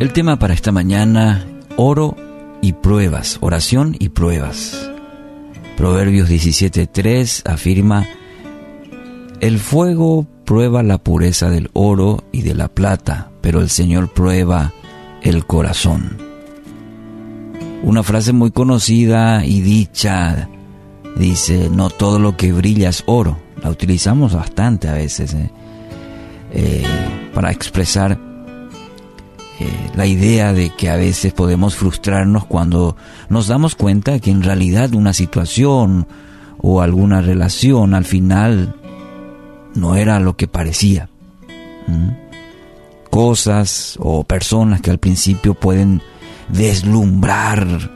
El tema para esta mañana, oro y pruebas, oración y pruebas. Proverbios 17.3 afirma, el fuego prueba la pureza del oro y de la plata, pero el Señor prueba el corazón. Una frase muy conocida y dicha dice, no todo lo que brilla es oro. La utilizamos bastante a veces ¿eh? Eh, para expresar eh, la idea de que a veces podemos frustrarnos cuando nos damos cuenta que en realidad una situación o alguna relación al final no era lo que parecía. Cosas o personas que al principio pueden deslumbrar,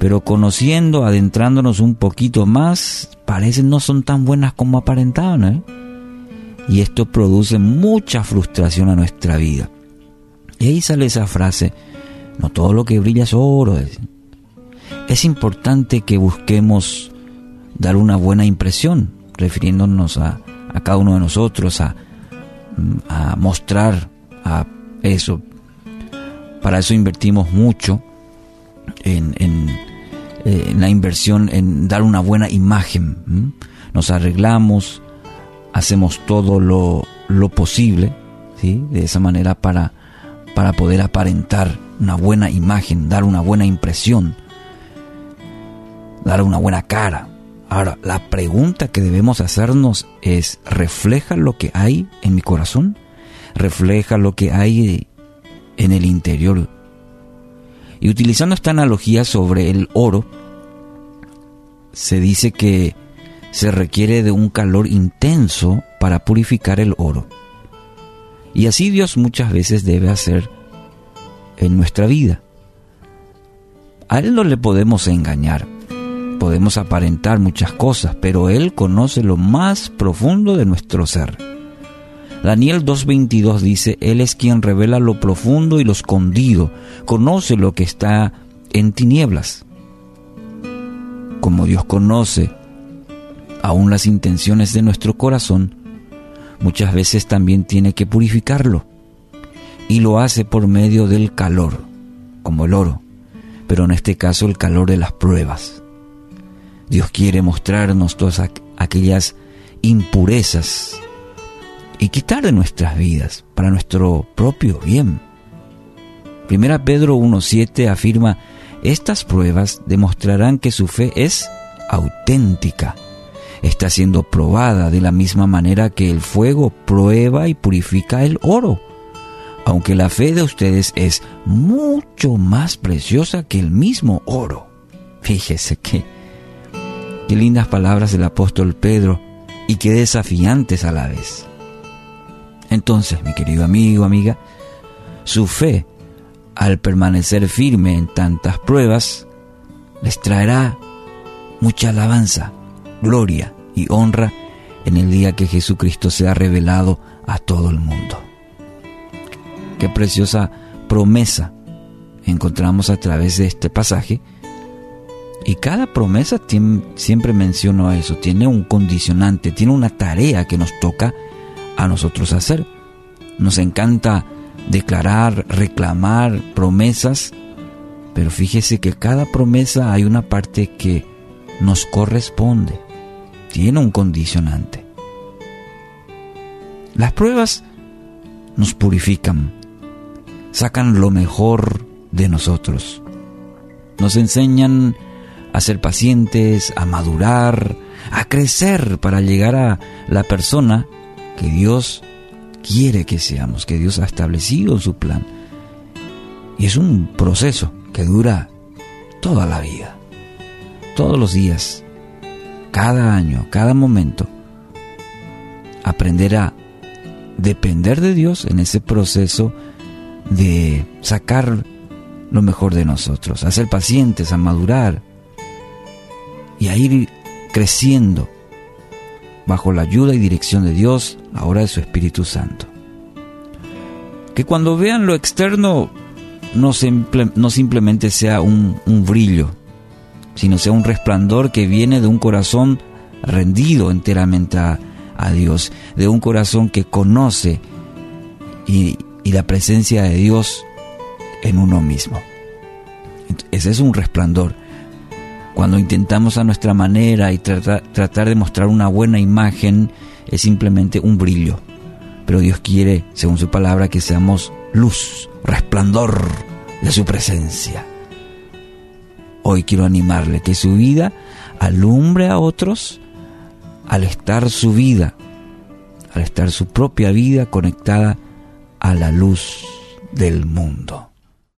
pero conociendo, adentrándonos un poquito más, parecen no son tan buenas como aparentaban. ¿eh? Y esto produce mucha frustración a nuestra vida. Y ahí sale esa frase, no todo lo que brilla es oro. Es importante que busquemos dar una buena impresión, refiriéndonos a, cada uno de nosotros, a, a mostrar a eso. Para eso invertimos mucho en, en, eh, en, la inversión, en dar una buena imagen. Nos arreglamos, hacemos todo lo, lo posible, ¿sí? de esa manera para para poder aparentar una buena imagen, dar una buena impresión, dar una buena cara. Ahora, la pregunta que debemos hacernos es, ¿refleja lo que hay en mi corazón? ¿Refleja lo que hay en el interior? Y utilizando esta analogía sobre el oro, se dice que se requiere de un calor intenso para purificar el oro. Y así Dios muchas veces debe hacer en nuestra vida. A Él no le podemos engañar, podemos aparentar muchas cosas, pero Él conoce lo más profundo de nuestro ser. Daniel 2.22 dice, Él es quien revela lo profundo y lo escondido, conoce lo que está en tinieblas. Como Dios conoce aún las intenciones de nuestro corazón, muchas veces también tiene que purificarlo. Y lo hace por medio del calor, como el oro, pero en este caso el calor de las pruebas. Dios quiere mostrarnos todas aquellas impurezas y quitar de nuestras vidas para nuestro propio bien. Primera Pedro 1.7 afirma, estas pruebas demostrarán que su fe es auténtica está siendo probada de la misma manera que el fuego prueba y purifica el oro. Aunque la fe de ustedes es mucho más preciosa que el mismo oro. Fíjese que qué lindas palabras del apóstol Pedro y qué desafiantes a la vez. Entonces, mi querido amigo, amiga, su fe, al permanecer firme en tantas pruebas, les traerá mucha alabanza, gloria y honra en el día que Jesucristo sea revelado a todo el mundo. Qué preciosa promesa encontramos a través de este pasaje. Y cada promesa siempre menciono eso, tiene un condicionante, tiene una tarea que nos toca a nosotros hacer. Nos encanta declarar, reclamar promesas, pero fíjese que cada promesa hay una parte que nos corresponde tiene un condicionante. Las pruebas nos purifican, sacan lo mejor de nosotros, nos enseñan a ser pacientes, a madurar, a crecer para llegar a la persona que Dios quiere que seamos, que Dios ha establecido en su plan. Y es un proceso que dura toda la vida, todos los días, cada año, cada momento, aprender a depender de Dios en ese proceso de sacar lo mejor de nosotros, a ser pacientes, a madurar y a ir creciendo bajo la ayuda y dirección de Dios, ahora de su Espíritu Santo. Que cuando vean lo externo no, no simplemente sea un, un brillo, sino sea un resplandor que viene de un corazón rendido enteramente a, Dios, de un corazón que conoce y, la presencia de Dios en uno mismo. Ese es un resplandor. Cuando intentamos a nuestra manera y tratar de mostrar una buena imagen, es simplemente un brillo. Pero Dios quiere, según su palabra, que seamos luz, resplandor de su presencia. Hoy quiero animarle que su vida alumbre a otros al estar su vida, al estar su propia vida conectada a la luz del mundo.